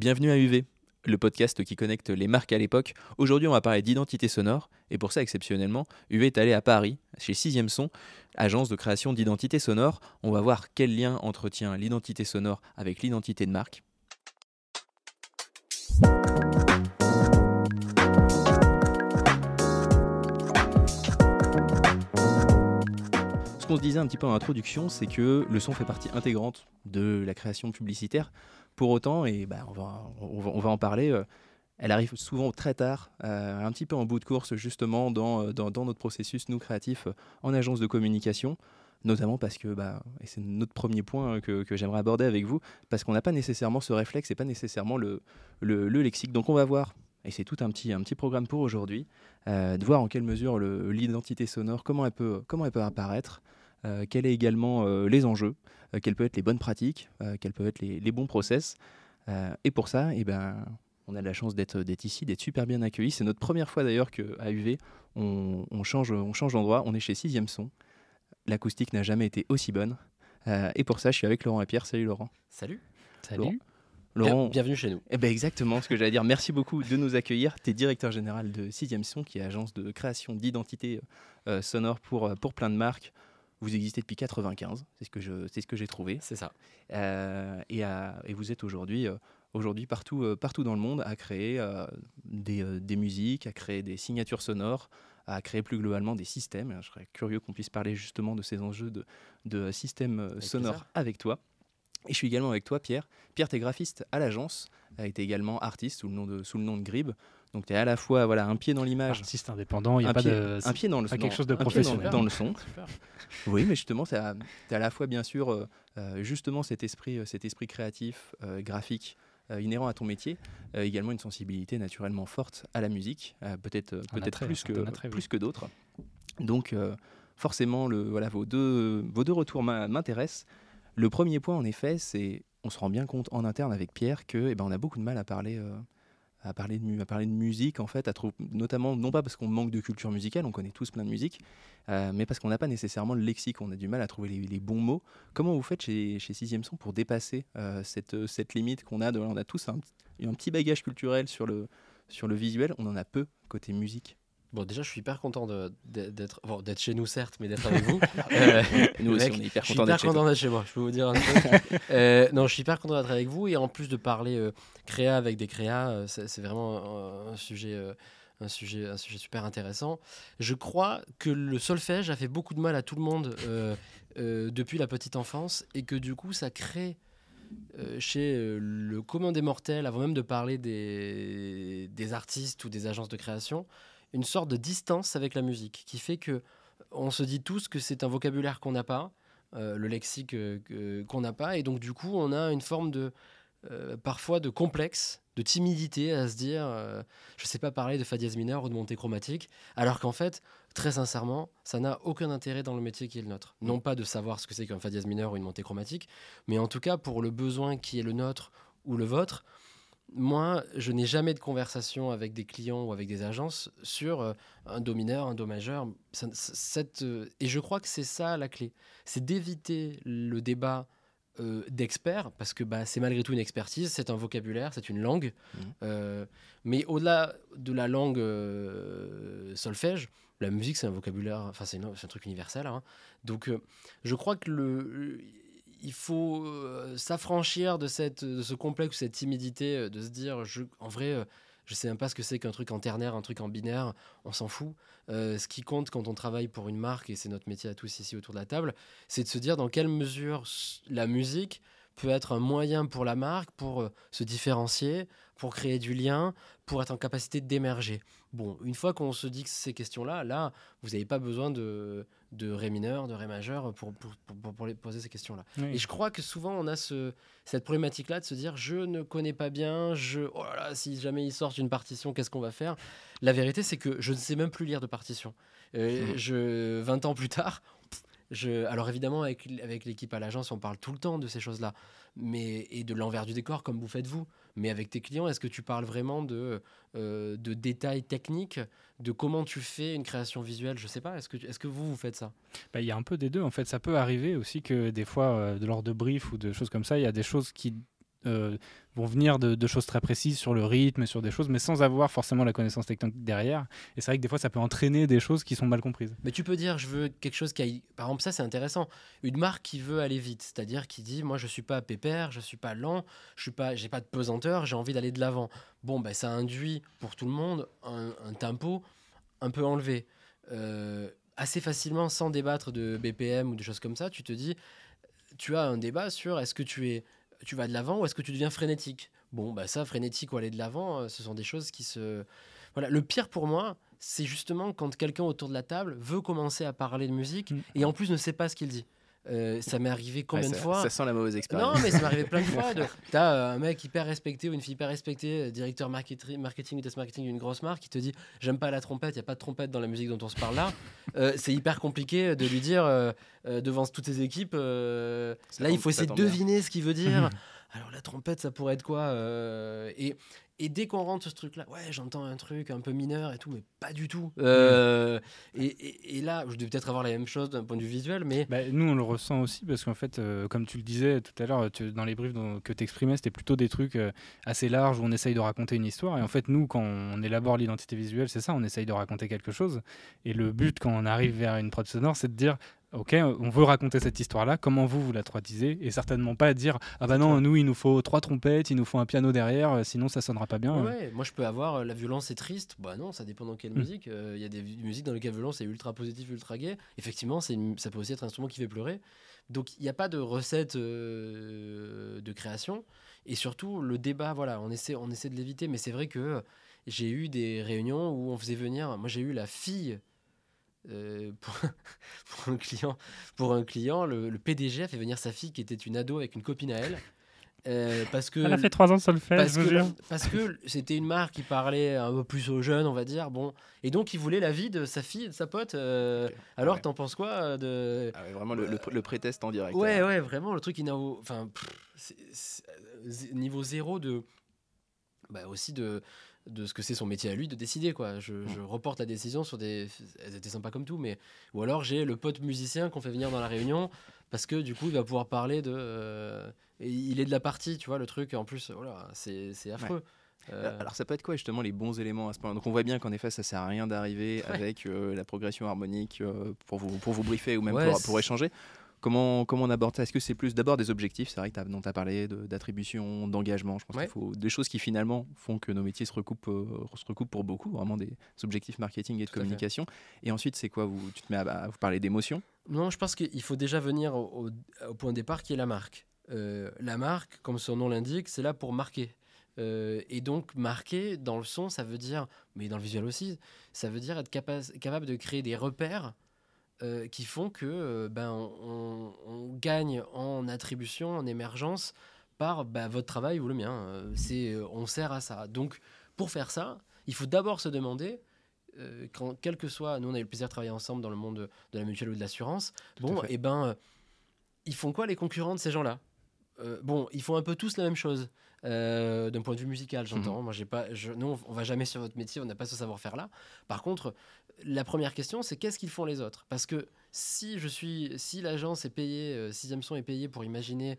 Bienvenue à UV, le podcast qui connecte les marques à l'époque. Aujourd'hui, on va parler d'identité sonore, et pour ça, exceptionnellement, UV est allé à Paris, chez Sixième Son, agence de création d'identité sonore. On va voir quel lien entretient l'identité sonore avec l'identité de marque. Qu'on se disait un petit peu en introduction, c'est que le son fait partie intégrante de la création publicitaire. Pour autant, et bah, on, va, on, va, en parler, euh, elle arrive souvent très tard, euh, un petit peu en bout de course justement dans, euh, dans, notre processus, nous créatifs, en agence de communication notamment parce que, bah, et c'est notre premier point que, que j'aimerais aborder avec vous, parce qu'on n'a pas nécessairement ce réflexe et pas nécessairement le, le, le, lexique. Donc on va voir, et c'est tout un petit, un petit programme pour aujourd'hui, de voir en quelle mesure l'identité sonore, comment elle peut, comment elle peut apparaître, quels sont également euh, les enjeux, euh, quelles peuvent être les bonnes pratiques, euh, quels peuvent être les, les bons process. Euh, et pour ça, eh ben, on a la chance d'être ici, d'être super bien accueillis. C'est notre première fois d'ailleurs qu'à UV, on, on, change, on change d'endroit. On est chez Sixième Son. L'acoustique n'a jamais été aussi bonne. Euh, et pour ça, je suis avec Laurent et Pierre. Salut Laurent. Salut. Salut. Laurent, Laurent bienvenue chez nous. Eh ben exactement ce que j'allais dire. Merci beaucoup de nous accueillir. Tu es directeur général de Sixième Son, qui est agence de création d'identité euh, sonore pour, pour plein de marques. Vous existez depuis 95, c'est ce que je, c'est ce que j'ai trouvé. C'est ça. Euh, et, à, et, vous êtes aujourd'hui, euh, aujourd'hui partout, euh, partout dans le monde à créer des, des, musiques, à créer des signatures sonores, à créer plus globalement des systèmes. Je serais curieux qu'on puisse parler justement de ces enjeux de, de systèmes avec sonores plaisir. avec toi. Et je suis également avec toi, Pierre. Pierre, tu es graphiste à l'agence, tu es également artiste sous le nom de, sous le nom de Grib. Donc tu es à la fois voilà, un pied dans l'image. Artiste indépendant, il n'y a pas pied, de. Un pied dans le son. quelque chose de professionnel. Dans, dans, le son. oui, mais justement, tu as, as, à la fois, bien sûr, euh, justement cet esprit, euh, cet esprit créatif, euh, graphique, euh, inhérent à ton métier, euh, également une sensibilité naturellement forte à la musique, euh, peut-être peut plus, que, attrait, plus oui. que d'autres. Donc, euh, forcément, le, voilà, vos, deux, vos deux retours m'intéressent. Le premier point, en effet, c'est on se rend bien compte en interne avec Pierre que eh ben, on a beaucoup de mal à parler, euh, à parler, de, musique, en fait, notamment, non pas parce qu'on manque de culture musicale, on connaît tous plein de musique, euh, mais parce qu'on n'a pas nécessairement le lexique, on a du mal à trouver les, bons mots. Comment vous faites chez, Sixième Son pour dépasser euh, cette, cette limite qu'on a de, On a tous un, un petit bagage culturel sur le, sur le visuel, on en a peu côté musique? Bon, déjà, je suis hyper content d'être bon, chez nous, certes, mais d'être avec vous. euh, nous aussi, on est hyper content d'être chez, content chez moi, je peux vous dire un truc. euh, non, je suis hyper content d'être avec vous et en plus de parler euh, créa avec des créas, euh, c'est vraiment un, un sujet. Un sujet, un sujet super intéressant. Je crois que le solfège a fait beaucoup de mal à tout le monde depuis la petite enfance et que du coup, ça crée euh, chez euh, le commun des mortels, avant même de parler des, des artistes ou des agences de création, une sorte de distance avec la musique qui fait que on se dit tous que c'est un vocabulaire qu'on n'a pas, euh, le lexique euh, qu'on n'a pas, et donc du coup on a une forme de euh, parfois de complexe, de timidité à se dire euh, je sais pas parler de fa dièse mineur ou de montée chromatique, alors qu'en fait très sincèrement ça n'a aucun intérêt dans le métier qui est le nôtre. Non pas de savoir ce que c'est qu'un fa dièse mineur ou une montée chromatique, mais en tout cas pour le besoin qui est le nôtre ou le vôtre moi, je n'ai jamais de conversation avec des clients ou avec des agences sur euh, un do mineur, un do majeur. Ça, cette, euh, et je crois que c'est ça la clé. C'est d'éviter le débat euh, d'experts, parce que bah, c'est malgré tout une expertise, c'est un vocabulaire, c'est une langue. Mmh. mais au-delà de la langue solfège, la musique, c'est un vocabulaire, enfin, c'est un truc universel. Hein. Donc, je crois que le il faut euh, s'affranchir de, de ce complexe, cette timidité, euh, de se dire, je, en vrai, euh, je sais même pas ce que c'est qu'un truc en ternaire, un truc en binaire, on s'en fout. Ce qui compte quand on travaille pour une marque, et c'est notre métier à tous ici autour de la table, c'est de se dire dans quelle mesure la musique peut être un moyen pour la marque pour euh, se différencier, pour créer du lien, pour être en capacité d'émerger. Bon, une fois qu'on se dit que ces questions-là, là, vous n'avez pas besoin de, de Ré mineur, de Ré majeur pour, pour, pour, pour les poser ces questions-là. Oui. Et je crois que souvent, on a ce, cette problématique-là de se dire je ne connais pas bien, je, oh là là, si jamais ils sortent une partition, qu'est-ce qu'on va faire? La vérité, c'est que je ne sais même plus lire de partition. Euh, mmh. je, 20 ans plus tard, alors évidemment, avec, avec l'équipe à l'agence, on parle tout le temps de ces choses-là, mais et de l'envers du décor, comme vous faites vous. Mais avec tes clients, est-ce que tu parles vraiment de, euh, de détails techniques, de comment tu fais une création visuelle Je sais pas. Est-ce que, est que vous, vous faites ça? Bah, Il y a un peu des deux. En fait, ça peut arriver aussi que des fois, euh, de l'ordre de brief ou de choses comme ça, il y a des choses qui euh, vont venir de, choses très précises sur le rythme, sur des choses, mais sans avoir forcément la connaissance technique derrière. Et c'est vrai que des fois, ça peut entraîner des choses qui sont mal comprises. Mais tu peux dire, je veux quelque chose qui aille. Par exemple, ça c'est intéressant. Une marque qui veut aller vite, c'est-à-dire qui dit, moi je suis pas pépère, je suis pas lent, je suis pas, pas de pesanteur, j'ai envie d'aller de l'avant. Bon, ben ça induit pour tout le monde un, un tempo un peu enlevé. Euh, assez facilement, sans débattre de BPM ou de choses comme ça, tu te dis, tu as un débat sur est-ce que tu es, tu vas de l'avant ou est-ce que tu deviens frénétique? Bon, bah ça, frénétique ou aller de l'avant, euh, ce sont des choses qui se, voilà. Le pire pour moi, c'est justement quand quelqu'un autour de la table veut commencer à parler de musique Mm. et en plus ne sait pas ce qu'il dit. Euh, ça m'est arrivé combien Ouais, de fois ça sent la mauvaise expérience. non, mais ça m'est arrivé plein de fois. De... T'as euh, un mec hyper respecté ou une fille hyper respectée, euh, directeur marketing, marketing ou test marketing d'une grosse marque, qui te dit J'aime pas la trompette, il n'y a pas de trompette dans la musique dont on se parle là. C'est hyper compliqué de lui dire devant toutes ses équipes Là, il faut essayer de bien. deviner ce qu'il veut dire. Alors, la trompette, ça pourrait être quoi et, et dès qu'on rentre ce truc-là, ouais, j'entends un truc un peu mineur et tout, mais pas du tout. Euh, et, et- et là, je devais peut-être avoir la même chose d'un point de vue visuel, mais Bah, nous, on le ressent aussi parce qu'en fait, euh, comme tu le disais tout à l'heure, dans les briefs dont- que tu exprimais, c'était plutôt des trucs euh, assez larges où on essaye de raconter une histoire. Et en fait, nous, quand on élabore l'identité visuelle, c'est ça, on essaye de raconter quelque chose. Et le but, quand on arrive vers une prod sonore, c'est de dire. Ok, on veut raconter cette histoire-là. Comment vous vous la traduisez Et certainement pas dire ah bah non, nous il nous faut trois trompettes, il nous faut un piano derrière, euh, sinon ça sonnera pas bien. Ouais, ouais. moi je peux avoir euh, la violence est triste. Bah non, ça dépend dans quelle Mm. musique. Euh, Il y a des musiques dans lesquelles la violence est ultra positive, ultra gay. Effectivement, une- ça peut aussi être un instrument qui fait pleurer. Donc il n'y a pas de recette euh, de création. Et surtout, le débat, voilà, on essaie, on essaie de l'éviter. Mais c'est vrai que j'ai eu des réunions où on faisait venir. Moi j'ai eu la fille. Euh, pour, pour un client, pour un client le, le PDG a fait venir sa fille qui était une ado avec une copine à elle. euh, parce que Elle a fait trois ans de solfège, parce je vous que, jure. parce que c'était une marque qui parlait un peu plus aux jeunes, on va dire. Bon, et donc il voulait la vie de sa fille, et de sa pote. euh, Ok. alors, Ouais. t'en penses quoi euh, de Ah ouais, vraiment le, le, le pré-test en direct. Ouais, là. ouais, vraiment le truc qui n'a, au- enfin, niveau zéro de, bah aussi de de ce que c'est son métier à lui de décider quoi. Je, Mm. je reporte la décision sur des, elles étaient sympas comme tout, mais ou alors j'ai le pote musicien qu'on fait venir dans la réunion parce que du coup il va pouvoir parler de, euh, et il est de la partie, tu vois le truc. En plus, voilà, c'est c'est affreux. Euh, Alors ça peut être quoi justement les bons éléments à ce point Donc on voit bien qu'en effet ça sert à rien d'arriver Ouais. avec euh, la progression harmonique euh, pour, vous, pour vous briefer ou même Ouais, pour, pour échanger. Comment, comment on aborde ça? Est-ce que c'est plus d'abord des objectifs? C'est vrai que dont tu as parlé de- d'attribution, d'engagement. Je pense Ouais. qu'il faut des choses qui finalement font que nos métiers se recoupent, euh, se recoupent pour beaucoup, vraiment des objectifs marketing et de Tout communication. Et ensuite c'est quoi? Vous, Tu te mets à, à vous parler d'émotion? Non, je pense qu'il faut déjà venir au, au- au point de départ qui est la marque. Euh, la marque, comme son nom l'indique, c'est là pour marquer. Euh, et donc, marquer dans le son, ça veut dire, mais dans le visuel aussi, ça veut dire être capa- capable de créer des repères euh, qui font que euh, ben, on, on gagne en attribution, en émergence par ben, votre travail ou le mien. Euh, c'est, on sert à ça. Donc, pour faire ça, il faut d'abord se demander, quand, quel que soit, nous on a eu le plaisir de travailler ensemble dans le monde de, de la mutuelle ou de l'assurance, bon, et ben, euh, ils font quoi les concurrents de ces gens-là? Bon, ils font un peu tous la même chose. d'un point de vue musical, j'entends. Moi, j'ai pas, je, nous, on va jamais sur votre métier, on n'a pas ce savoir-faire-là. Par contre, la première question, c'est qu'est-ce qu'ils font les autres? Parce que si je suis, si l'agence est payée, euh, sixième son est payé pour imaginer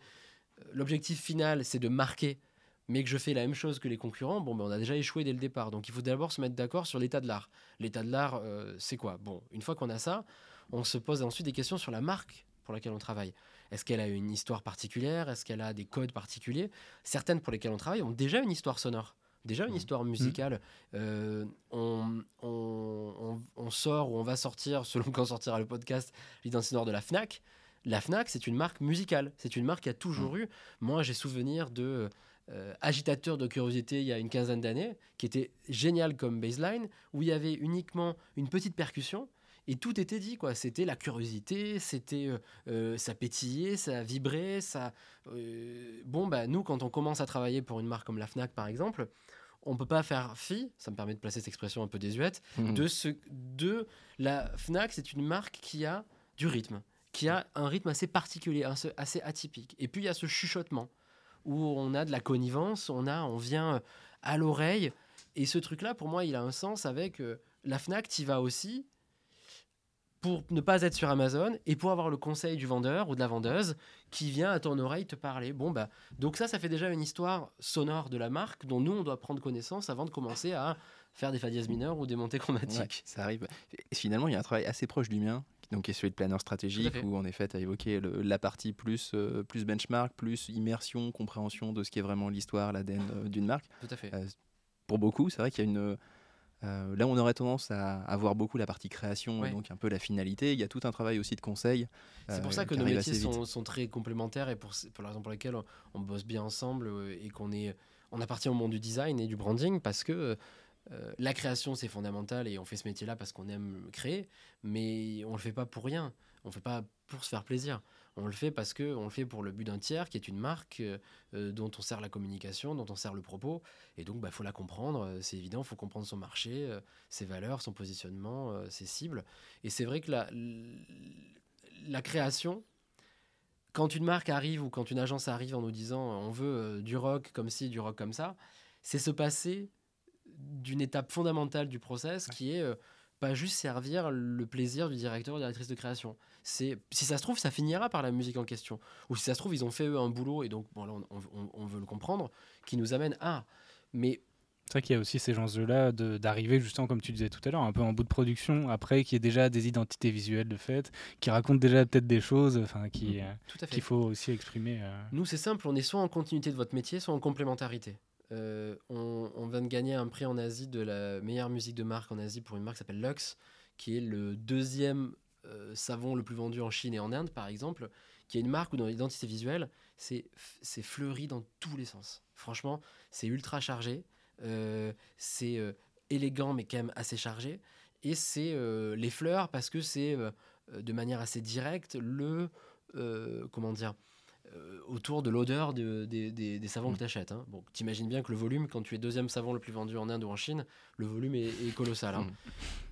euh, l'objectif final, c'est de marquer, mais que je fais la même chose que les concurrents, bon, ben, on a déjà échoué dès le départ. Donc, il faut d'abord se mettre d'accord sur l'état de l'art. L'état de l'art, euh, c'est quoi? Bon, une fois qu'on a ça, on se pose ensuite des questions sur la marque pour laquelle on travaille. Est-ce qu'elle a une histoire particulière? Est-ce qu'elle a des codes particuliers? Certaines pour lesquelles on travaille ont déjà une histoire sonore, déjà une Mhm. histoire musicale. Euh, on, on- on- on sort ou on va sortir, selon quand sortira le podcast, l'identité sonore de la FNAC. La FNAC, c'est une marque musicale. C'est une marque qui a toujours eu. Moi, j'ai souvenir de euh, Agitateur de curiosité il y a une quinzaine d'années, qui était génial comme baseline, où il y avait uniquement une petite percussion. Et tout était dit, quoi. C'était la curiosité, c'était euh, euh, ça pétillait, ça vibrait, ça. euh, Bon, bah nous, quand on commence à travailler pour une marque comme la Fnac, par exemple, on peut pas faire fi. Ça me permet de placer cette expression un peu désuète de ce de la Fnac, c'est une marque qui a du rythme, qui a un rythme assez particulier, assez atypique. Et puis il y a ce chuchotement où on a de la connivence, on a, on vient à l'oreille. Et ce truc-là, pour moi, il a un sens avec euh, la Fnac. Tu vas aussi pour ne pas être sur Amazon et pour avoir le conseil du vendeur ou de la vendeuse qui vient à ton oreille te parler. Bon, bah, donc ça, ça fait déjà une histoire sonore de la marque dont nous, on doit prendre connaissance avant de commencer à faire des fa dièse mineurs ou des montées chromatiques. Ouais, ça arrive. Et finalement, il y a un travail assez proche du mien, donc qui est celui de planeur stratégique, où en effet, tu as évoqué le- la partie plus, euh, plus benchmark, plus immersion, compréhension de ce qui est vraiment l'histoire, l'ADN euh, d'une marque. Tout à fait. Euh, Pour beaucoup, c'est vrai qu'il y a une. Euh, là, on aurait tendance à avoir beaucoup la partie création, Ouais. et donc un peu la finalité. Il y a tout un travail aussi de conseil. C'est euh, pour ça que nos métiers sont, sont très complémentaires et pour, pour la raison pour laquelle on, on bosse bien ensemble euh, et qu'on est, on appartient au monde du design et du branding parce que euh, la création c'est fondamental et on fait ce métier-là parce qu'on aime créer, mais on le fait pas pour rien. On le fait pas pour se faire plaisir. On le fait parce que on le fait pour le but d'un tiers qui est une marque euh, euh, dont on sert la communication, dont on sert le propos. Et donc, il faut la comprendre. euh, C'est évident, il faut comprendre son marché, euh, ses valeurs, son positionnement, euh, ses cibles. Et c'est vrai que la, la création, quand une marque arrive ou quand une agence arrive en nous disant on veut du rock comme ci, du rock comme ça, c'est se passer d'une étape fondamentale du process qui est pas juste servir le plaisir du directeur ou directrice de création. C'est si ça se trouve ça finira par la musique en question ou si ça se trouve ils ont fait eux un boulot et donc bon là on, on- on veut le comprendre qui nous amène à mais C'est vrai qu'il y a aussi ces de- d'arriver, justement, comme tu disais tout à l'heure, un peu en bout de production, après, qu'il y ait déjà des identités visuelles de fait, qui racontent déjà peut-être des choses, enfin, qui, tout à fait qu'il faut aussi exprimer. euh. Nous, c'est simple, on est soit en continuité de votre métier, soit en complémentarité. Euh, on, vient de gagner un prix en Asie de la meilleure musique de marque en Asie pour une marque qui s'appelle Lux, qui est le deuxième euh, savon le plus vendu en Chine et en Inde, par exemple, qui est une marque où dans l'identité visuelle, c'est fleuri dans tous les sens. Franchement, c'est ultra chargé, euh, c'est élégant mais quand même assez chargé, et c'est les fleurs parce que c'est de manière assez directe le comment dire autour de l'odeur de- des- des- des savons Mm. que tu achètes. Bon, t'imagines bien que le volume, quand tu es deuxième savon le plus vendu en Inde ou en Chine, le volume est, est colossal. hein. Mm.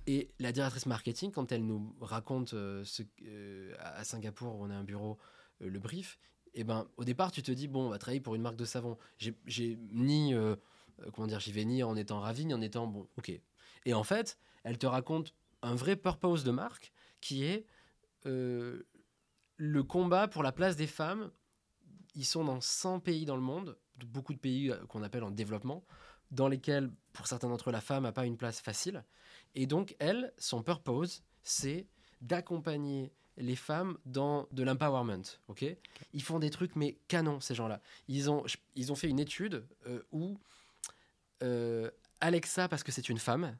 Et la directrice marketing, quand elle nous raconte euh, ce, euh, à Singapour, où on a un bureau, euh, le brief, et ben, au départ, tu te dis, bon, on va travailler pour une marque de savon. J'ai- ni, euh, euh, comment dire, j'y vais ni en étant ravi, ni en étant, bon, ok. Et en fait, elle te raconte un vrai purpose de marque qui est euh, le combat pour la place des femmes. Ils sont dans 100 pays dans le monde, beaucoup de pays euh, qu'on appelle en développement, dans lesquels, pour certains d'entre eux, la femme n'a pas une place facile. Et donc, elle, son purpose, c'est d'accompagner les femmes dans de l'empowerment. ok? Ils font des trucs, mais canon, ces gens-là. Ils ont, ils ont fait une étude euh, où euh, Alexa, parce que c'est une femme,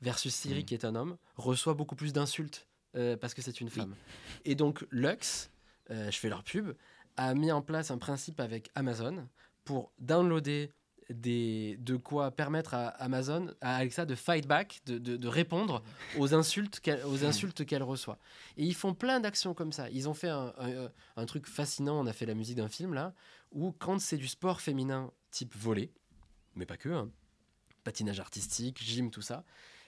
versus Siri, Mm. qui est un homme, reçoit beaucoup plus d'insultes euh, parce que c'est une femme. Et donc, Lux, je fais leur pub, a mis en place un principe avec Amazon pour downloader des, de quoi permettre à Amazon, à Alexa de fight back, de, de- de répondre aux insultes qu'elle, aux insultes qu'elle reçoit. Et ils font plein d'actions comme ça. Ils ont fait un, un- un truc fascinant. On a fait la musique d'un film là, où quand c'est du sport féminin type volley, mais pas que, hein, patinage artistique, gym, tout ça,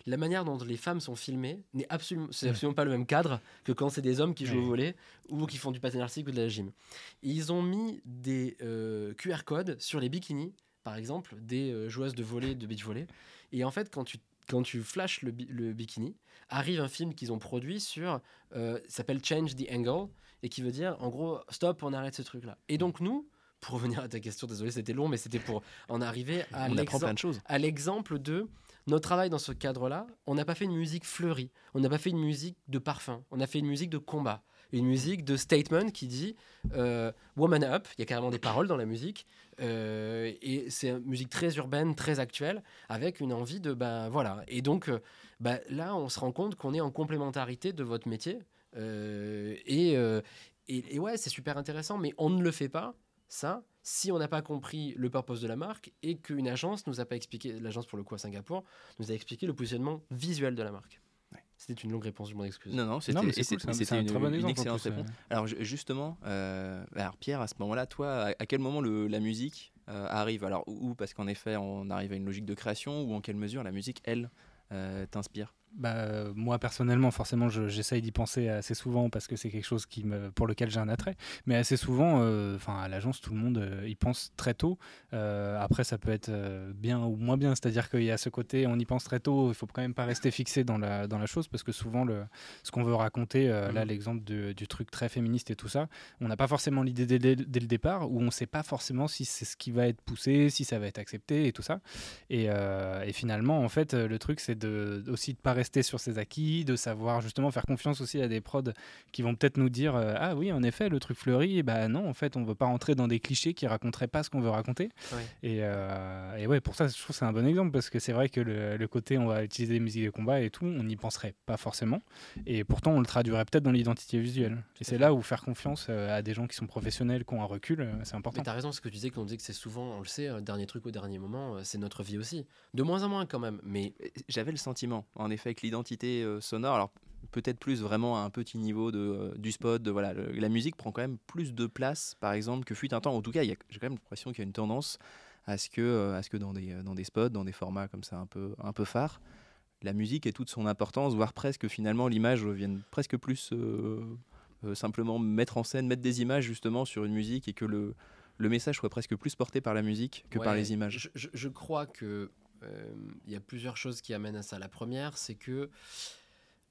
la manière dont les femmes sont filmées n'est absolument, c'est absolument pas le même cadre que quand c'est des hommes qui jouent au volley ou qui font du patinage artistique ou de la gym. Et ils ont mis des euh, QR codes sur les bikinis, par exemple, des euh, joueuses de volley, de beach volley. Et en fait, quand tu, quand tu flashes le, bi- le bikini, arrive un film qu'ils ont produit sur, euh, s'appelle Change the Angle, et qui veut dire, en gros, stop, on arrête ce truc-là. Et donc nous, pour revenir à ta question, désolé, c'était long, mais c'était pour en arriver à l'exemple de notre travail dans ce cadre-là, on n'a pas fait une musique fleurie, on n'a pas fait une musique de parfum, on a fait une musique de combat, une musique de statement qui dit euh, Woman Up, il y a carrément des paroles dans la musique, euh, et c'est une musique très urbaine, très actuelle, avec une envie de, ben voilà. Et donc euh, ben, là, on se rend compte qu'on est en complémentarité de votre métier, et, et, et ouais, c'est super intéressant, mais on ne le fait pas, ça, si on n'a pas compris le purpose de la marque et qu'une agence nous a pas expliqué, l'agence pour le coup à Singapour, nous a expliqué le positionnement visuel de la marque. Ouais. C'était une longue réponse, je m'en excuse. Non, non, c'était cool, une, très bon une excellente plus, réponse. Alors ju- justement, euh, alors Pierre, à ce moment-là, toi, à, à quel moment le- la musique euh, arrive? Alors ou ou parce qu'en effet, on arrive à une logique de création, ou en quelle mesure la musique, elle, euh, t'inspire? Bah, moi personnellement, forcément, j'essaye d'y penser assez souvent parce que c'est quelque chose qui me, pour lequel j'ai un attrait. Mais assez souvent, euh, enfin à l'agence, tout le monde euh, y pense très tôt. Euh, après, ça peut être bien ou moins bien, c'est-à-dire qu'il y a ce côté, on y pense très tôt. Il faut quand même pas rester fixé dans la dans la chose parce que souvent, le, ce qu'on veut raconter, là, mmh. l'exemple du truc très féministe et tout ça, on n'a pas forcément l'idée dès, dès, le départ ou on ne sait pas forcément si c'est ce qui va être poussé, si ça va être accepté et tout ça. Et, et finalement, en fait, le truc, c'est de aussi de pas rester rester sur ses acquis, de savoir justement faire confiance aussi à des prods qui vont peut-être nous dire euh, ah oui en effet le truc fleurit, bah non en fait on veut pas rentrer dans des clichés qui raconteraient pas ce qu'on veut raconter. Et, euh, et, ouais pour ça je trouve c'est un bon exemple parce que c'est vrai que le, côté on va utiliser des musiques de combat et tout, on n'y penserait pas forcément. Et pourtant on le traduirait peut-être dans l'identité visuelle. Et c'est là où faire confiance euh, à des gens qui sont professionnels, qui ont un recul, c'est important. Mais t'as raison, ce que tu disais, qu'on disait que c'est souvent, on le sait, dernier truc au dernier moment, c'est notre vie aussi. De moins en moins quand même, mais j'avais le sentiment, en effet, avec l'identité euh, sonore. Alors peut-être plus vraiment à un petit niveau de, euh, du spot. De, voilà, la musique prend quand même plus de place, par exemple, que fut un temps. En tout cas, j'ai quand même l'impression qu'il y a une tendance à ce que, euh, à ce que dans, des, dans des spots, dans des formats comme ça un peu, un peu phares, la musique ait toute son importance, voire presque finalement l'image vienne presque plus simplement mettre en scène, mettre des images justement sur une musique et que le, le message soit presque plus porté par la musique que par les images. Je, je crois que il y a plusieurs choses qui amènent à ça. La première, c'est que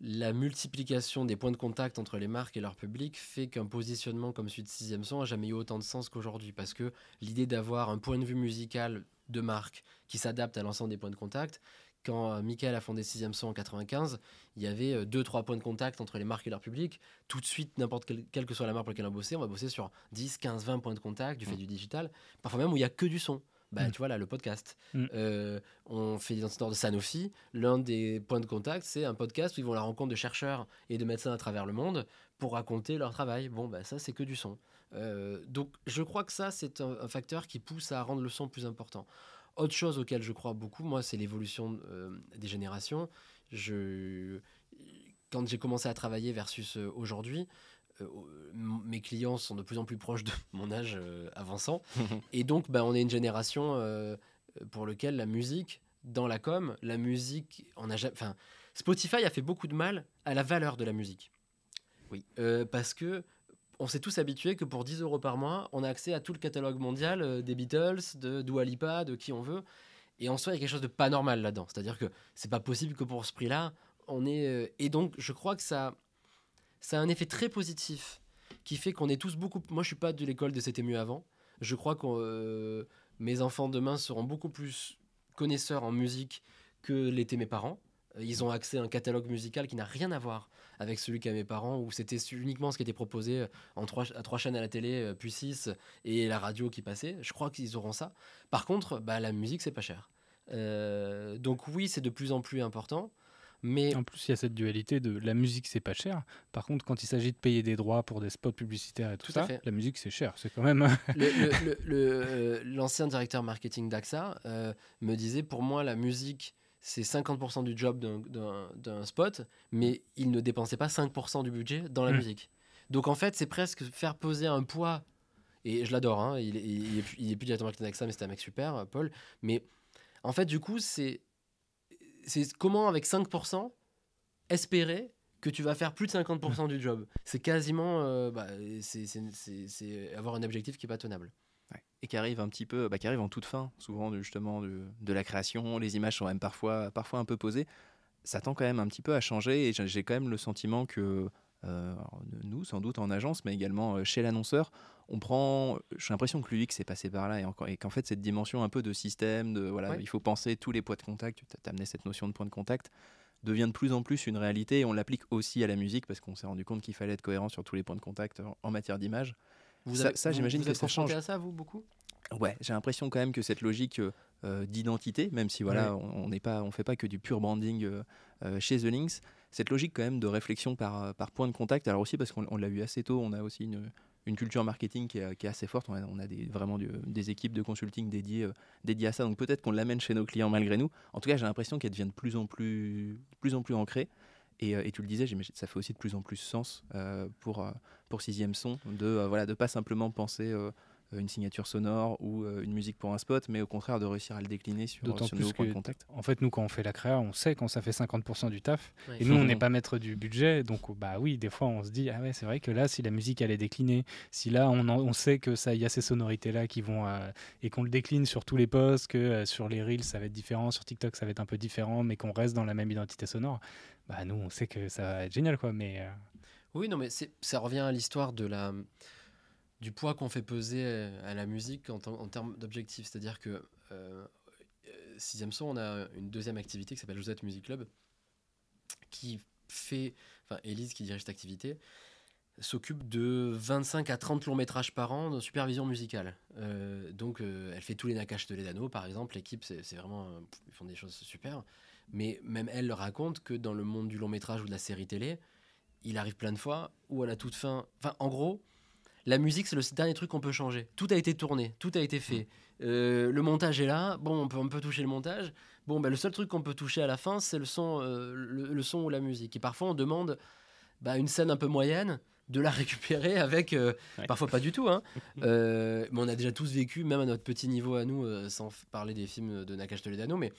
la multiplication des points de contact entre les marques et leur public fait qu'un positionnement comme celui de Sixième Son a jamais eu autant de sens qu'aujourd'hui. Parce que l'idée d'avoir un point de vue musical de marque qui s'adapte à l'ensemble des points de contact, quand euh, Michael a fondé Sixième Son en 95, il y avait euh, deux, trois points de contact entre les marques et leur public. Tout de suite, n'importe quelle, que soit la marque pour laquelle on va bosser, on va bosser sur 10, 15, 20 points de contact du fait mmh. du digital. Parfois même où il n'y a que du son bah, mm. tu vois là, le podcast. Mm. Euh, on fait l'identité de Sanofi. L'un des points de contact, c'est un podcast où ils vont à la rencontre de chercheurs et de médecins à travers le monde pour raconter leur travail. Bon, bah, ça, c'est que du son. Euh, donc, je crois que ça, c'est un, facteur qui pousse à rendre le son plus important. Autre chose auquel je crois beaucoup, moi, c'est l'évolution euh, des générations. Je... Quand j'ai commencé à travailler versus aujourd'hui, mes clients sont de plus en plus proches de mon âge euh, avançant. et donc, bah, on est une génération euh, pour laquelle la musique, dans la com, la musique, on a enfin, Spotify a fait beaucoup de mal à la valeur de la musique. Oui. parce que on s'est tous habitués que pour 10 euros par mois, on a accès à tout le catalogue mondial des Beatles, de Dua Lipa, de qui on veut. Et en soi, il y a quelque chose de pas normal là-dedans. C'est-à-dire que c'est pas possible que pour ce prix-là, on est. Et donc, je crois que ça, ça a un effet très positif qui fait qu'on est tous beaucoup. Moi, je suis pas de l'école de c'était mieux avant. Je crois que euh, mes enfants demain seront beaucoup plus connaisseurs en musique que l'étaient mes parents. Ils ont accès à un catalogue musical qui n'a rien à voir avec celui qu'a mes parents, où c'était uniquement ce qui était proposé en trois, à trois chaînes à la télé, euh, puis six, et la radio qui passait. Je crois qu'ils auront ça. Par contre, bah, la musique, c'est pas cher. Euh, donc oui, c'est de plus en plus important. Mais en plus, il y a cette dualité de la musique, c'est pas cher. Par contre, quand il s'agit de payer des droits pour des spots publicitaires et tout, ça, la musique, c'est cher. C'est quand même. Euh, l'ancien directeur marketing d'AXA euh, me disait pour moi, la musique, c'est 50% du job d'un spot, mais il ne dépensait pas 5% du budget dans la mmh. musique. Donc en fait, c'est presque faire poser un poids. Et je l'adore, hein, il, il, est, il, est, plus directeur marketing d'AXA, mais c'est un mec super, Paul. Mais en fait, du coup, c'est c'est comment avec 5% espérer que tu vas faire plus de 50% du job. C'est quasiment euh, bah, c'est avoir un objectif qui n'est pas tenable. Et qui arrive un petit peu, bah, qui arrive en toute fin, souvent justement de, de, la création. Les images sont même parfois, parfois un peu posées. Ça tend quand même un petit peu à changer et j'ai quand même le sentiment que nous, sans doute en agence, mais également euh, chez l'annonceur, on prend. J'ai l'impression que l'UX est passé par là et, et qu'en fait, cette dimension un peu de système, de voilà, il faut penser tous les points de contact, tu as amené cette notion de point de contact, devient de plus en plus une réalité et on l'applique aussi à la musique parce qu'on s'est rendu compte qu'il fallait être cohérent sur tous les points de contact en, matière d'image. ça, ça j'imagine que ça change. à ça, vous, beaucoup? Ouais, j'ai l'impression quand même que cette logique euh, d'identité, même si voilà, on n'est pas, on fait pas que du pur branding chez The Links, cette logique quand même de réflexion par, par point de contact, alors aussi parce qu'on l'a vu assez tôt, on a aussi une, une culture marketing qui est, assez forte, on a, des, vraiment des équipes de consulting dédiées, euh, dédiées à ça, donc peut-être qu'on l'amène chez nos clients malgré nous. En tout cas, j'ai l'impression qu'elle devient de plus en plus, plus, en plus ancrée. Et, euh, et, tu le disais, ça fait aussi de plus en plus sens euh, pour, pour Sixième Son de ne voilà, pas simplement penser euh, une signature sonore ou euh, une musique pour un spot, mais au contraire de réussir à le décliner sur, sur plus nos points de contact. En fait, nous, quand on fait la créa, on sait quand ça fait 50% du taf. Ouais. Et nous, on n'est pas maître du budget. Donc, bah oui, des fois, on se dit, ah ouais, c'est vrai que là, si la musique, elle est déclinée, si là, on, en- on sait que ça, il y a ces sonorités-là qui vont. euh, et qu'on le décline sur tous les posts, que euh, sur les Reels, ça va être différent, sur TikTok, ça va être un peu différent, mais qu'on reste dans la même identité sonore, bah nous, on sait que ça va être génial, quoi. Mais. euh, Oui, non, mais ça revient à l'histoire de la du poids qu'on fait peser euh, à la musique en, termes d'objectifs. C'est-à-dire que euh, euh, Sixième Son, on a une deuxième activité qui s'appelle Josette Music Club, qui fait, enfin Élise qui dirige cette activité, s'occupe de 25 à 30 longs métrages par an de supervision musicale. Donc elle fait tous les Nakash de Ledano, par exemple. L'équipe, c'est vraiment, ils font des choses super. Mais même elle raconte que dans le monde du long métrage ou de la série télé, il arrive plein de fois où à la toute fin, enfin en gros, la musique c'est le dernier truc qu'on peut changer. Tout a été tourné, tout a été fait. Euh, le montage est là, bon on peut, on peut toucher le montage. Bon bah, le seul truc qu'on peut toucher à la fin c'est le son, euh, le, le son ou la musique. Et parfois on demande bah, une scène un peu moyenne de la récupérer avec euh, Ouais. parfois pas du tout hein. Euh, mais on a déjà tous vécu même à notre petit niveau à nous euh, sans parler des films de Nakash Toledano mais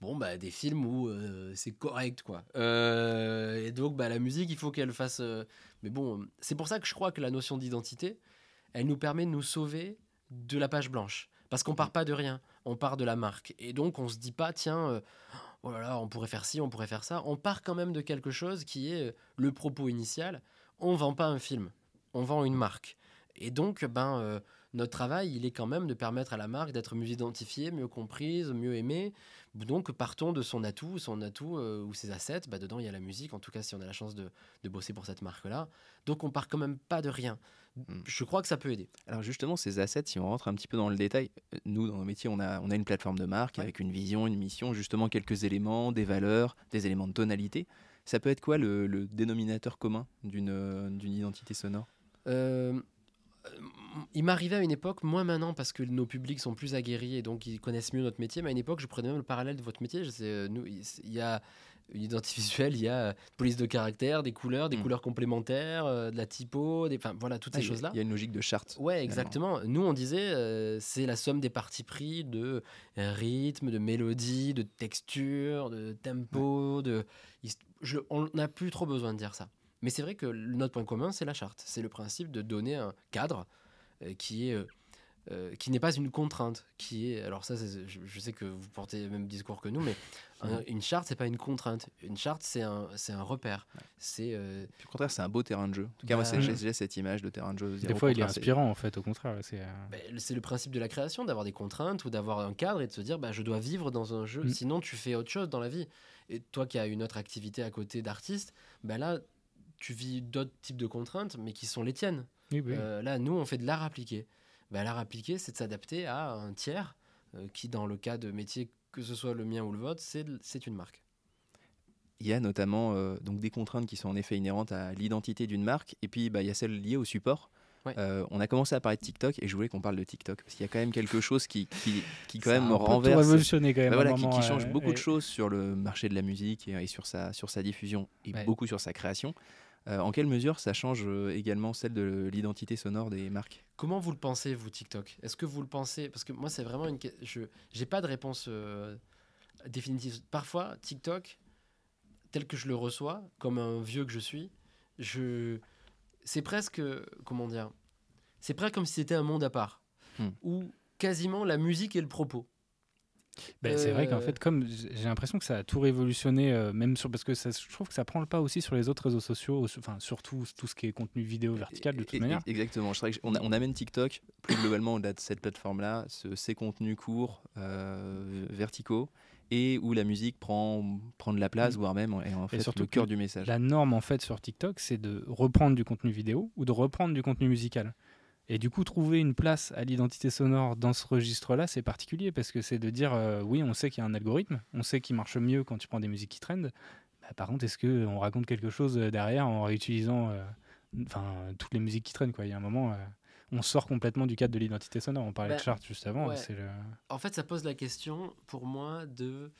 bon bah des films où euh, c'est correct quoi. Euh, et donc bah la musique il faut qu'elle fasse euh, mais bon c'est pour ça que je crois que la notion d'identité elle nous permet de nous sauver de la page blanche. Parce qu'on part pas de rien. On part de la marque. Et donc on se dit pas tiens oh là là on pourrait faire ci on pourrait faire ça. On part quand même de quelque chose qui est le propos initial. On vend pas un film. On vend une marque. Et donc ben notre travail, il est quand même de permettre à la marque d'être mieux identifiée, mieux comprise, mieux aimée. Donc partons de son atout, son atout euh, ou ses assets. Bah, dedans, il y a la musique, en tout cas si on a la chance de, de bosser pour cette marque-là. Donc on part quand même pas de rien. Mm. Je crois que ça peut aider. Alors justement, ces assets, si on rentre un petit peu dans le détail, euh, nous, dans nos métiers, on a, on a une plateforme de marque Ouais. avec une vision, une mission, justement quelques éléments, des valeurs, des éléments de tonalité. Ça peut être quoi le, le dénominateur commun d'une euh, identité sonore? Euh, il m'arrivait à une époque, moins maintenant parce que nos publics sont plus aguerris et donc ils connaissent mieux notre métier, mais à une époque, je prenais même le parallèle de votre métier. Je sais, euh, nous, il y a une identité visuelle, il y a euh, police de caractère, des couleurs, des Mm. couleurs complémentaires, euh, de la typo, des, enfin voilà, toutes ces Ah, choses-là. Il y a une logique de charte. Ouais, exactement. Nous, on disait, euh, c'est la somme des partis pris de euh, rythme, de mélodie, de texture, de tempo. De... je- on n'a plus trop besoin de dire ça. Mais c'est vrai que notre point commun, c'est la charte. C'est le principe de donner un cadre euh, qui est. euh, euh, qui n'est pas une contrainte, qui est alors ça, c'est- je, je sais que vous portez le même discours que nous, mais un- une charte c'est pas une contrainte, une charte c'est un c'est un repère, c'est euh, Puis, Au contraire, c'est un beau terrain de jeu. En tout cas, moi, Bah, c'est- j'ai cette image de terrain de jeu. Des fois, il est c'est- inspirant, en fait, au contraire. C'est, euh, Ben, c'est le principe de la création, d'avoir des contraintes ou d'avoir un cadre et de se dire bah, je dois vivre dans un jeu, Mm. sinon tu fais autre chose dans la vie. Et toi qui as une autre activité à côté d'artiste, ben là tu vis d'autres types de contraintes mais qui sont les tiennes. oui, oui. Euh, là nous on fait de l'art appliqué. Ben, l'art appliqué c'est de s'adapter à un tiers euh, qui dans le cas de métier que ce soit le mien ou le vôtre c'est c'est une marque. Il y a notamment euh, donc des contraintes qui sont en effet inhérentes à l'identité d'une marque, et puis bah, il y a celles liées au support. Ouais. Euh, on a commencé à parler de TikTok, et je voulais qu'on parle de TikTok, parce qu'il y a quand même quelque chose qui, qui, qui quand même renverse, révolutionné quand même. bah voilà, qui, moment, qui change euh, beaucoup et- de choses sur le marché de la musique et, et sur, sa, sur sa diffusion, et Ouais. beaucoup sur sa création. Euh, en quelle mesure ça change euh, également celle de l'identité sonore des marques? Comment vous le pensez, vous, TikTok? Est-ce que vous le pensez? Parce que moi, c'est vraiment une. que- Je n'ai pas de réponse euh, définitive. Parfois, TikTok, tel que je le reçois, comme un vieux que je suis, je... c'est presque. Comment dire? C'est presque comme si c'était un monde à part. Hmm. Où quasiment la musique et le propos. Ben, C'est vrai qu'en Euh, fait, comme j'ai l'impression que ça a tout révolutionné, euh, même sur parce que ça, je trouve que ça prend le pas aussi sur les autres réseaux sociaux, enfin surtout tout ce qui est contenu vidéo vertical de toute Et- manière. Exactement. Je on, a- on amène TikTok plus globalement au-delà de cette plateforme-là, ce- ces contenus courts, euh, verticaux, et où la musique prend, prend de la place, Mm. voire même est en fait surtout le cœur du message. La norme en fait sur TikTok, c'est de reprendre du contenu vidéo ou de reprendre du contenu musical. Et du coup, trouver une place à l'identité sonore dans ce registre-là, c'est particulier parce que c'est de dire euh, oui, on sait qu'il y a un algorithme, on sait qu'il marche mieux quand tu prends des musiques qui trendent. Bah, par contre, est-ce que on raconte quelque chose euh, derrière en réutilisant euh, toutes les musiques qui traînent quoi? Il y a un moment, euh, on sort complètement du cadre de l'identité sonore. On parlait Bah, de chart juste avant. ouais. C'est le... En fait, ça pose la question, pour moi, de.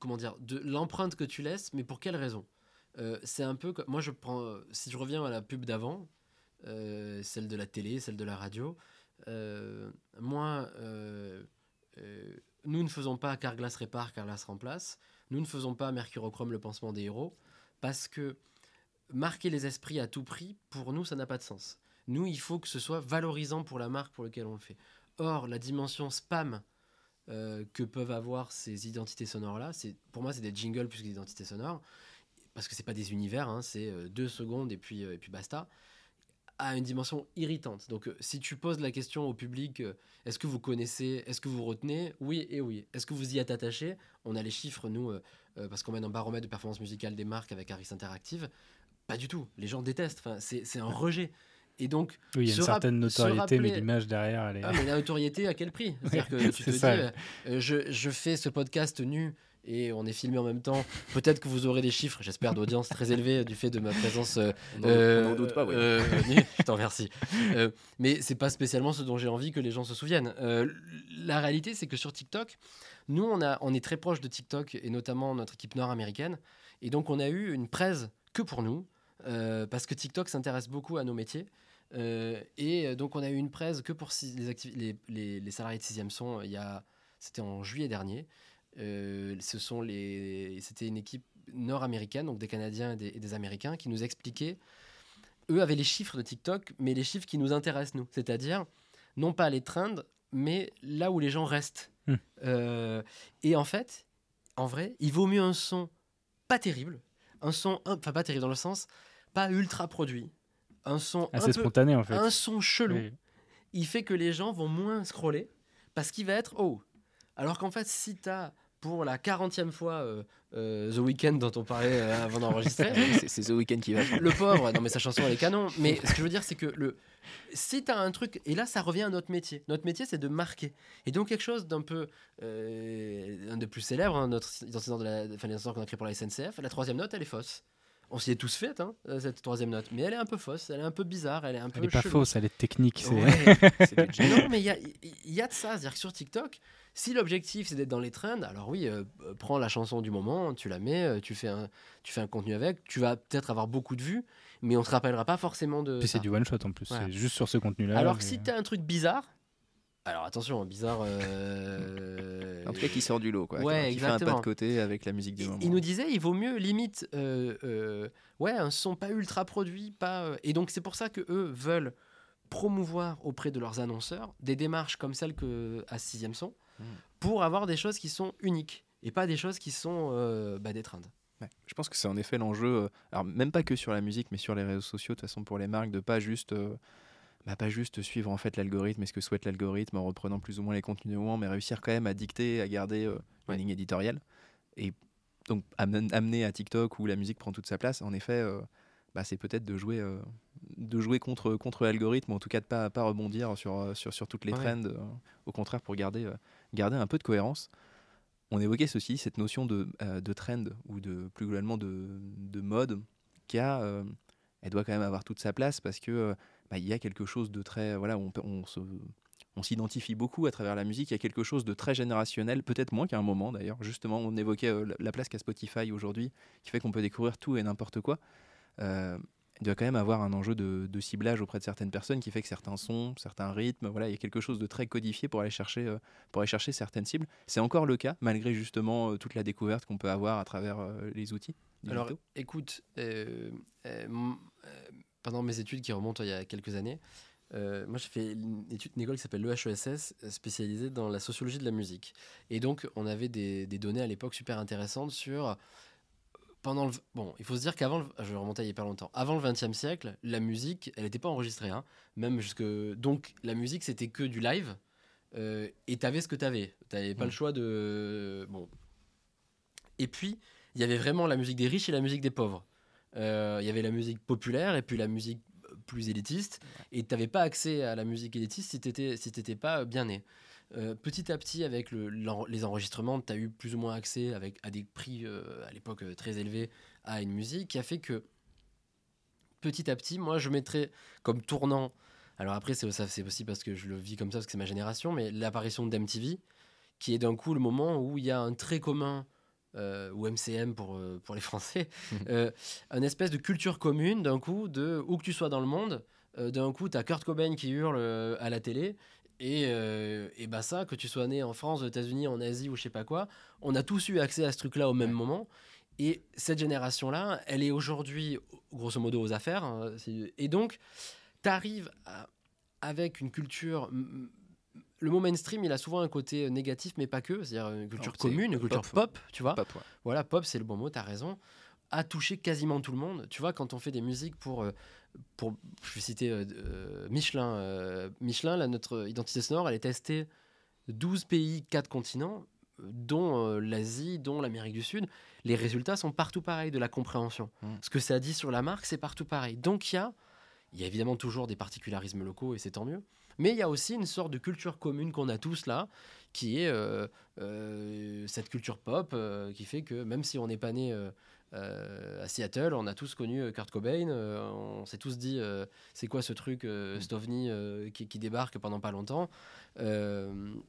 comment dire De l'empreinte que tu laisses, mais pour quelle raison? Euh, C'est un peu. Moi, je prends. Si je reviens à la pub d'avant, euh, celle de la télé, celle de la radio. Euh, moi, euh, euh, nous ne faisons pas Carglass répare, Carglass remplace. Nous ne faisons pas Mercurochrome, le pansement des héros, parce que marquer les esprits à tout prix, pour nous, ça n'a pas de sens. Nous, il faut que ce soit valorisant pour la marque pour laquelle on le fait. Or, la dimension spam euh, que peuvent avoir ces identités sonores-là, pour moi, c'est des jingles plus que des identités sonores, parce que c'est pas des univers, hein, c'est euh, deux secondes et puis, euh, et puis basta, a une dimension irritante. Donc, euh, si tu poses la question au public, est-ce que vous connaissez, est-ce que vous retenez? Oui et oui. Est-ce que vous y êtes attaché? On a les chiffres, nous, euh, parce qu'on mène un baromètre de performance musicale des marques avec Harris Interactive. Pas du tout. Les gens détestent. Enfin, c'est c'est un rejet. Et donc, Oui, il y a une certaine notoriété, mais l'image derrière, elle est. ah, mais la notoriété, à quel prix? C'est-à-dire que tu te c'est dis, ça. euh, je, je fais ce podcast nu et on est filmé en même temps. Peut-être que vous aurez des chiffres, j'espère, d'audience très élevés du fait de ma présence. euh, On euh, n'en doute pas, euh, nue. je t'en remercie. Euh, mais c'est pas spécialement ce dont j'ai envie que les gens se souviennent. Euh, la réalité, c'est que sur TikTok, nous, on, a, on est très proche de TikTok et notamment notre équipe nord-américaine. Et donc, on a eu une presse que pour nous, euh, parce que TikTok s'intéresse beaucoup à nos métiers. Euh, et euh, donc, on a eu une presse que pour les, les, les- les salariés de 6e son. Il y a, c'était en juillet dernier. Euh, ce sont les, c'était une équipe nord-américaine, donc des Canadiens et des, et des Américains, qui nous expliquaient. Eux avaient les chiffres de TikTok, mais les chiffres qui nous intéressent nous, c'est-à-dire non pas les trends, mais là où les gens restent. Hmm. Euh, et en fait, en vrai, il vaut mieux un son pas terrible, un son, enfin pas terrible dans le sens, pas ultra produit, un son un assez peu, spontané, en fait. un son chelou Oui. il fait que les gens vont moins scroller parce qu'il va être oh. Alors qu'en fait, si tu as pour la 40e fois euh, euh, The Weeknd dont on parlait euh, avant d'enregistrer, C'est- The Weeknd qui va. le pauvre, non mais sa chanson elle est canon, mais ce que je veux dire c'est que le si tu as un truc et là ça revient à notre métier. Notre métier c'est de marquer. Et donc quelque chose d'un peu un des plus célèbres hein, notre identité de la enfin qu'on a créé pour la SNCF, la troisième note elle est fausse. On s'y est tous fait hein, cette troisième note, mais elle est un peu fausse, elle est un peu bizarre, elle est un peu Elle est pas chelou. fausse, elle est technique. c'est- Ouais. C'est. Non, mais il y a, il y a de ça. C'est-à-dire que sur TikTok, si l'objectif c'est d'être dans les trends, alors oui, euh, euh, prends la chanson du moment, tu la mets, euh, tu fais un, tu fais un contenu avec, tu vas peut-être avoir beaucoup de vues, mais on te rappellera pas forcément de. Puis ça. c'est du one shot en plus. C'est juste sur ce contenu-là. Alors que si tu as un truc bizarre, alors attention, bizarre. euh, En tout cas, qui sort du lot, quoi. Ouais, qui fait un pas de côté avec la musique du il, moment. il nous disait, il vaut mieux limite, euh, euh, ouais, un son pas ultra produit, pas. euh, et donc c'est pour ça que eux veulent promouvoir auprès de leurs annonceurs des démarches comme celle que à sixième son, Mm. pour avoir des choses qui sont uniques et pas des choses qui sont bah, des. Ouais. Je pense que c'est en effet l'enjeu, alors même pas que sur la musique, mais sur les réseaux sociaux, de toute façon pour les marques, de pas juste, euh, bah, pas juste suivre en fait l'algorithme et ce que souhaite l'algorithme en reprenant plus ou moins les contenus du moment, mais réussir quand même à dicter, à garder euh, Ouais. une ligne éditoriale. Et donc amen- amener à TikTok où la musique prend toute sa place, en effet, euh, bah, c'est peut-être de jouer, euh, de jouer contre, contre l'algorithme, ou en tout cas de pas, pas rebondir sur, euh, sur, sur toutes les Ouais. trends, au contraire pour garder, garder un peu de cohérence. On évoquait ceci, cette notion de, de trend ou de plus globalement de, de mode qui a, elle doit quand même avoir toute sa place parce que euh, bah, il y a quelque chose de très, voilà, on, se, on s'identifie beaucoup à travers la musique. Il y a quelque chose de très générationnel, peut-être moins qu'à un moment d'ailleurs. Justement, on évoquait euh, la- la place qu'a Spotify aujourd'hui, qui fait qu'on peut découvrir tout et n'importe quoi. Euh, il doit quand même avoir un enjeu de, de ciblage auprès de certaines personnes qui fait que certains sons, certains rythmes, voilà, il y a quelque chose de très codifié pour aller chercher, euh, pour aller chercher certaines cibles. C'est encore le cas, malgré justement toute la découverte qu'on peut avoir à travers les outils. Alors, écoute, pendant mes études qui remontent il y a quelques années, euh, moi j'ai fait une étude, une école qui s'appelle l'EHESS, spécialisée dans la sociologie de la musique. Et donc, on avait des, des données à l'époque super intéressantes sur. Pendant le, bon, il faut se dire qu'avant, le- je vais remonter il y a pas longtemps, avant le XXe siècle, la musique, elle n'était pas enregistrée. hein. même jusque, donc, la musique, c'était que du live. euh, et tu avais ce que tu avais. Tu n'avais pas Mm. le choix de. Bon. Et puis, il y avait vraiment la musique des riches et la musique des pauvres. Euh, Il y avait la musique populaire et puis la musique plus élitiste. Et tu n'avais pas accès à la musique élitiste si tu n'étais si pas bien né. Euh, petit à petit, avec les enregistrements, tu as eu plus ou moins accès avec, à des prix euh, à l'époque très élevés à une musique qui a fait que petit à petit, moi je mettrais comme tournant. Alors après, c'est aussi parce que je le vis comme ça, parce que c'est ma génération, mais l'apparition d'MTV, qui est d'un coup le moment où il y a un trait commun, euh, ou MCM pour, euh, pour les Français, euh, une espèce de culture commune d'un coup, de où que tu sois dans le monde, euh, d'un coup, tu as Kurt Cobain qui hurle à la télé. Et, et bah ça, que tu sois né en France, aux États-Unis, en Asie ou je sais pas quoi, on a tous eu accès à ce truc-là au même moment. Et cette génération-là, elle est aujourd'hui, grosso modo, aux affaires. hein, et donc, tu arrives avec une culture. Le mot mainstream, il a souvent un côté négatif, mais pas que. C'est-à-dire une culture commune, une culture pop. pop, tu vois. Pop, ouais. Voilà, pop, c'est le bon mot, t'as raison. A touché quasiment tout le monde. Tu vois, quand on fait des musiques pour. euh, pour je vais citer euh, euh, Michelin. euh, Michelin, là, notre identité sonore, elle est testée 12 pays, 4 continents, euh, dont euh, l'Asie, dont l'Amérique du Sud. Les résultats sont partout pareils de la compréhension. Mm. Ce que ça dit sur la marque, c'est partout pareil. Donc il y a, il y a évidemment toujours des particularismes locaux et c'est tant mieux. Mais il y a aussi une sorte de culture commune qu'on a tous là, qui est euh, euh, cette culture pop euh, qui fait que même si on n'est pas né à Seattle, on a tous connu Kurt Cobain, on s'est tous dit c'est quoi ce truc, ovni euh, qui, qui débarque pendant pas longtemps.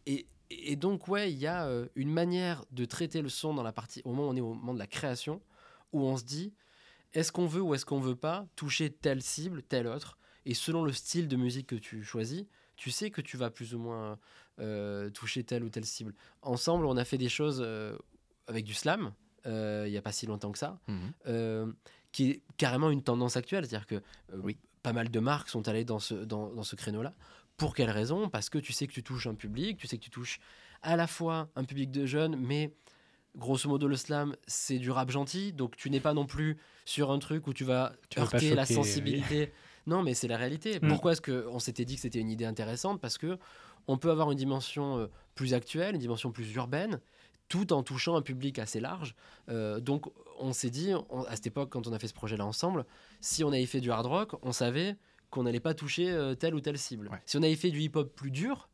Et, et donc ouais, il y a une manière de traiter le son dans la partie au moment où on est au moment de la création, où on se dit est-ce qu'on veut ou est-ce qu'on veut pas toucher telle cible, telle autre, et selon le style de musique que tu choisis, tu sais que tu vas plus ou moins euh, toucher telle ou telle cible. Ensemble, on a fait des choses euh, avec du slam, euh, il n'y a pas si longtemps que ça, Mhm. qui est carrément une tendance actuelle. C'est-à-dire que Oui. pas mal de marques sont allées dans ce, dans, dans ce créneau-là. Pour quelle raison? Parce que tu sais que tu touches un public, tu sais que tu touches à la fois un public de jeunes, mais grosso modo le slam, c'est du rap gentil, donc tu n'es pas non plus sur un truc où tu vas Tu heurter la oui. Non, mais c'est la réalité. Mm. Pourquoi est-ce qu'on s'était dit que c'était une idée intéressante? Parce que on peut avoir une dimension euh, plus actuelle, une dimension plus urbaine, tout en touchant un public assez large. Euh, donc, on s'est dit, on- à cette époque, quand on a fait ce projet-là ensemble, si on avait fait du hard rock, on savait qu'on n'allait pas toucher euh, telle ou telle cible. Ouais. Si on avait fait du hip-hop plus dur,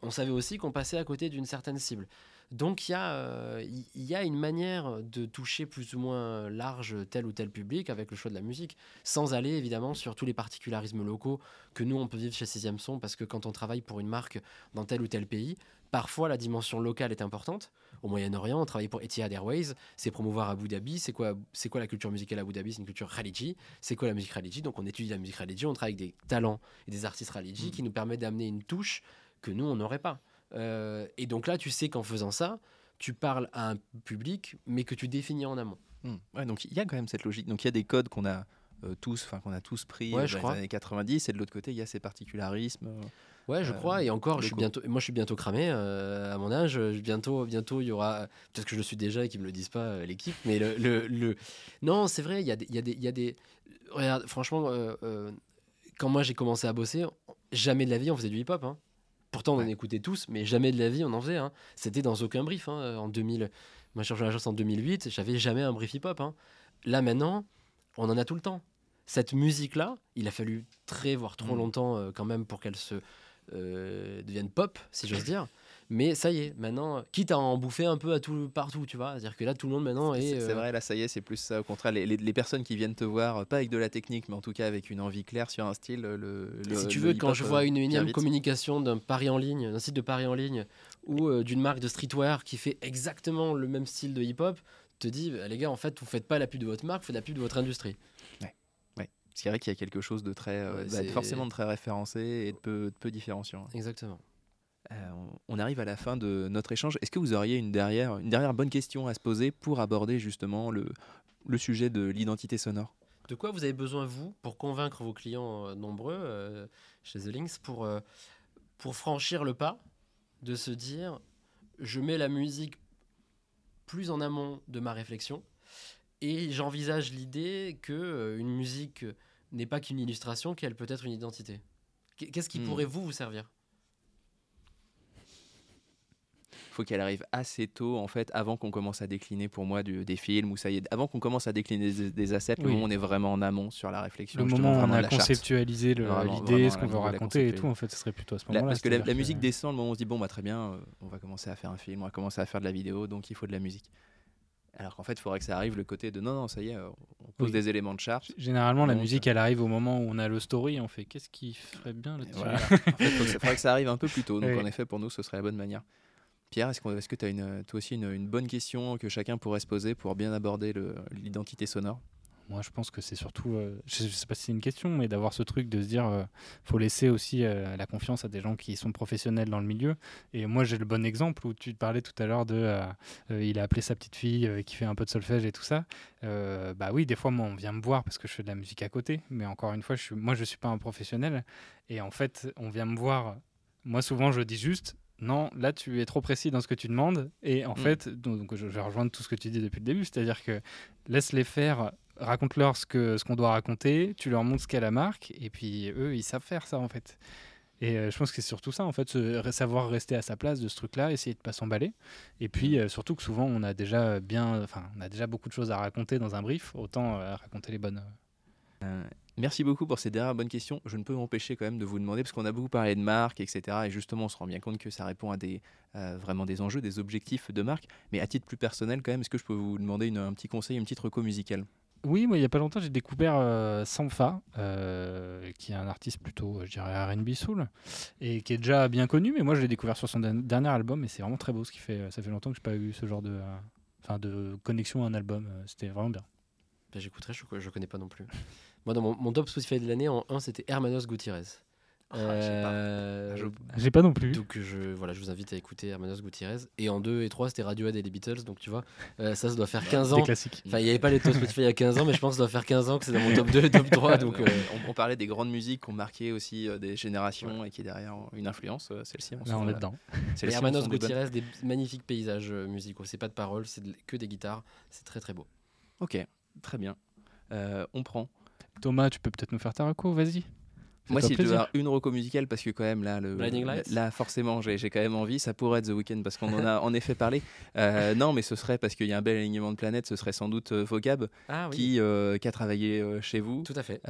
on savait aussi qu'on passait à côté d'une certaine cible. Donc il y, a, euh, il y a une manière de toucher plus ou moins large tel ou tel public avec le choix de la musique, sans aller évidemment sur tous les particularismes locaux que nous on peut vivre chez Sixième Son, parce que quand on travaille pour une marque dans tel ou tel pays, parfois la dimension locale est importante. Au Moyen-Orient, on travaille pour Etihad Airways, c'est promouvoir Abu Dhabi, c'est quoi, c'est quoi la culture musicale à Abu Dhabi? C'est une culture Khaliji, c'est quoi la musique Khaliji? Donc on étudie la musique Khaliji, on travaille avec des talents et des artistes Khaliji qui nous permettent d'amener une touche que nous on n'aurait pas. Euh, et donc là, tu sais qu'en faisant ça, tu parles à un public, mais que tu définis en amont. Hmm. Ouais, donc il y a quand même cette logique. Donc il y a des codes qu'on a euh, tous, enfin qu'on a tous pris Ouais, euh, je dans crois. les années 90, et de l'autre côté il y a ces particularismes. Ouais, je Euh, crois. Et encore, je suis bientôt, moi, je suis bientôt cramé euh, à mon âge. Bientôt, bientôt, il y aura. Peut-être que je le suis déjà et qu'ils me le disent pas euh, l'équipe. Mais le, le, le- non, c'est vrai. Il y a des, il y a des, il y a des. Regarde, franchement, quand moi j'ai commencé à bosser, jamais de la vie on faisait du hip-hop. hein. Pourtant, on en écoutait tous, mais jamais de la vie on en faisait. hein. C'était dans aucun brief. hein. En 2000, moi, j'ai l'agence en 2008. J'avais jamais un brief hip-hop. hein. Là, maintenant, on en a tout le temps. Cette musique-là, il a fallu très, voire trop Mm. longtemps euh, quand même pour qu'elle se euh, devienne pop, si j'ose dire. Mais ça y est, maintenant, quitte à en bouffer un peu à tout partout, tu vois. C'est-à-dire que là, tout le monde maintenant est. C'est euh, vrai, là, ça y est, c'est plus ça. Au contraire, les, les- les personnes qui viennent te voir, euh, pas avec de la technique, mais en tout cas avec une envie claire sur un style. Le, le- si tu le veux, quand je euh, vois une énième communication d'un pari en ligne, d'un site de pari en ligne, ou euh, d'une marque de streetwear qui fait exactement le même style de hip-hop, te dis, bah, les gars, en fait, vous faites pas la pub de votre marque, vous faites la pub de votre industrie. C'est vrai qu'il y a quelque chose de très, euh, bah, forcément de très référencé et de peu, de peu différenciant. Exactement. Euh, on arrive à la fin de notre échange. Est-ce que vous auriez une dernière, une dernière bonne question à se poser pour aborder justement le, le sujet de l'identité sonore? De quoi vous avez besoin, vous, pour convaincre vos clients euh, nombreux euh, chez The Links, pour, pour franchir le pas de se dire je mets la musique plus en amont de ma réflexion et j'envisage l'idée que une musique n'est pas qu'une illustration, qu'elle peut être une identité. Qu- Qu'est-ce qui Hmm. pourrait vous vous servir? Faut qu'elle arrive assez tôt, en fait, avant qu'on commence à décliner pour moi du- des films, ou ça y est, avant qu'on commence à décliner des, des assets, le moment où on est vraiment en amont sur la réflexion. Le moment où on a conceptualisé l'idée, ce qu'on veut raconter et tout, en fait, ce serait plutôt à ce moment-là. parce que la, musique descend le moment où on se dit bon bah très bien, euh, on va commencer à faire un film, on va commencer à faire de la vidéo, donc il faut de la musique. Alors qu'en fait, il faudrait que ça arrive le côté de non non ça y est, euh, on pose Oui. des éléments de charte. Généralement, la musique, elle arrive au moment où on a le story, on fait qu'est-ce qui ferait bien là-dessus voilà. en fait, faut que ça- faudrait que ça arrive un peu plus tôt. Donc Oui. en effet, pour nous, ce serait la bonne manière. Pierre, est-ce, que tu as une, aussi une, bonne question que chacun pourrait se poser pour bien aborder l'identité sonore? Moi, je pense que c'est surtout, euh, je, ne sais pas si c'est une question, mais d'avoir ce truc de se dire, euh, faut laisser aussi euh, la confiance à des gens qui sont professionnels dans le milieu. Et moi, j'ai le bon exemple où tu parlais tout à l'heure de, il a appelé sa petite fille qui fait un peu de solfège et tout ça. bah oui, des fois, moi, on vient me voir parce que je fais de la musique à côté, mais encore une fois, moi, je suis pas un professionnel. Et en fait, on vient me voir. Moi, souvent, je dis juste, non, là tu es trop précis dans ce que tu demandes. Et en mm. fait, donc, je vais rejoindre tout ce que tu dis depuis le début, c'est-à-dire que laisse-les faire raconte-leur ce qu'on ce qu'on doit raconter, tu leur montres ce qu'est la marque, et puis eux, ils savent faire ça en fait. Et euh, je pense que c'est surtout ça, en fait, savoir rester à sa place de ce truc-là, essayer de pas s'emballer. Et puis euh, surtout que souvent, on a déjà bien, enfin, on a déjà beaucoup de choses à raconter dans un brief, autant euh, raconter les bonnes. Merci beaucoup pour ces dernières bonnes questions. Je ne peux m'empêcher quand même de vous demander, parce qu'on a beaucoup parlé de marque, etc. Et justement, on se rend bien compte que ça répond à des, vraiment des enjeux, des objectifs de marque. Mais à titre plus personnel, quand même, est-ce que je peux vous demander une, un petit conseil, une petite reco musicale? Oui, moi, il n'y a pas longtemps, j'ai découvert euh, Sampha, euh, qui est un artiste plutôt, je dirais, RB Soul, et qui est déjà bien connu, mais moi, je l'ai découvert sur son dernier album, et c'est vraiment très beau ce qu'il fait. Ça fait longtemps que je n'ai pas eu ce genre de, enfin, de connexion à un album. C'était vraiment bien. Bah, j'écouterai, je ne connais pas non plus. Moi, dans mon, mon top Spotify de l'année, en 1, c'était Hermanos Gutiérrez. Ah, euh, j'ai pas. non plus. Donc je, voilà, je vous invite à écouter Hermanos Gutiérrez. Et en 2 et 3, c'était Radiohead et les Beatles. Donc tu vois, euh, ça, ça doit faire 15 ans. classique. Enfin, il n'y avait pas les top Spotify il y a 15 ans, mais je pense que ça doit faire 15 ans que c'est dans mon top 2 et top 3. donc, euh, on, parlait des grandes musiques qui ont marqué aussi des générations et qui est derrière une influence. Celle-ci, on, on est dedans. Hermanos Gutiérrez, des magnifiques paysages musicaux. C'est pas de paroles, c'est que des guitares. C'est très très beau. Ok, très bien. on prend. Thomas, tu peux peut-être nous faire ta reco, vas-y. Moi, si je devais avoir une reco musicale, parce que quand même, là, le, là forcément, j'ai quand même envie. Ça pourrait être The Weeknd, parce qu'on en a en effet parlé. Euh, non, mais ce serait, parce qu'il y a un bel alignement de planètes, ce serait sans doute euh, Vocab, ah qui, euh, qui, a travaillé chez vous. Tout à fait.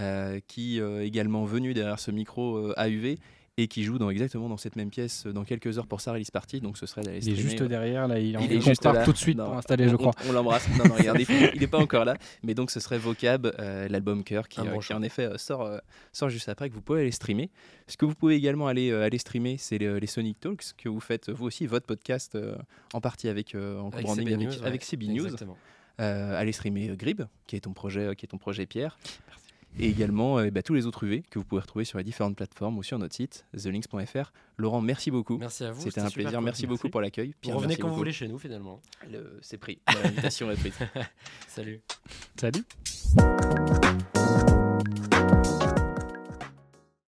qui est également venu derrière ce micro AUV et qui joue dans, exactement dans cette même pièce dans quelques heures pour sa release party. Donc ce serait d'aller Il est juste derrière, là, il, est juste là. tout de suite pour installer, je crois. On, l'embrasse. non, non, regardez, il n'est pas encore là. Mais donc ce serait Vocab, euh, l'album Cœur, qui, euh, en effet euh, sort, sort juste après, que vous pouvez aller streamer. Ce que vous pouvez également aller, aller streamer, c'est les, Sonic Talks, que vous faites vous aussi, votre podcast, en partie avec, en avec CB News. Avec, avec CB News. allez streamer Grib, qui est ton projet, qui est ton projet Pierre. Et également euh, bah, tous les autres UV que vous pouvez retrouver sur les différentes plateformes ou sur notre site thelinks.fr. Laurent, merci beaucoup. Merci à vous. C'était un plaisir. Merci beaucoup pour l'accueil. Revenez quand vous voulez chez nous finalement. C'est pris. L'invitation est prise. Salut. Salut.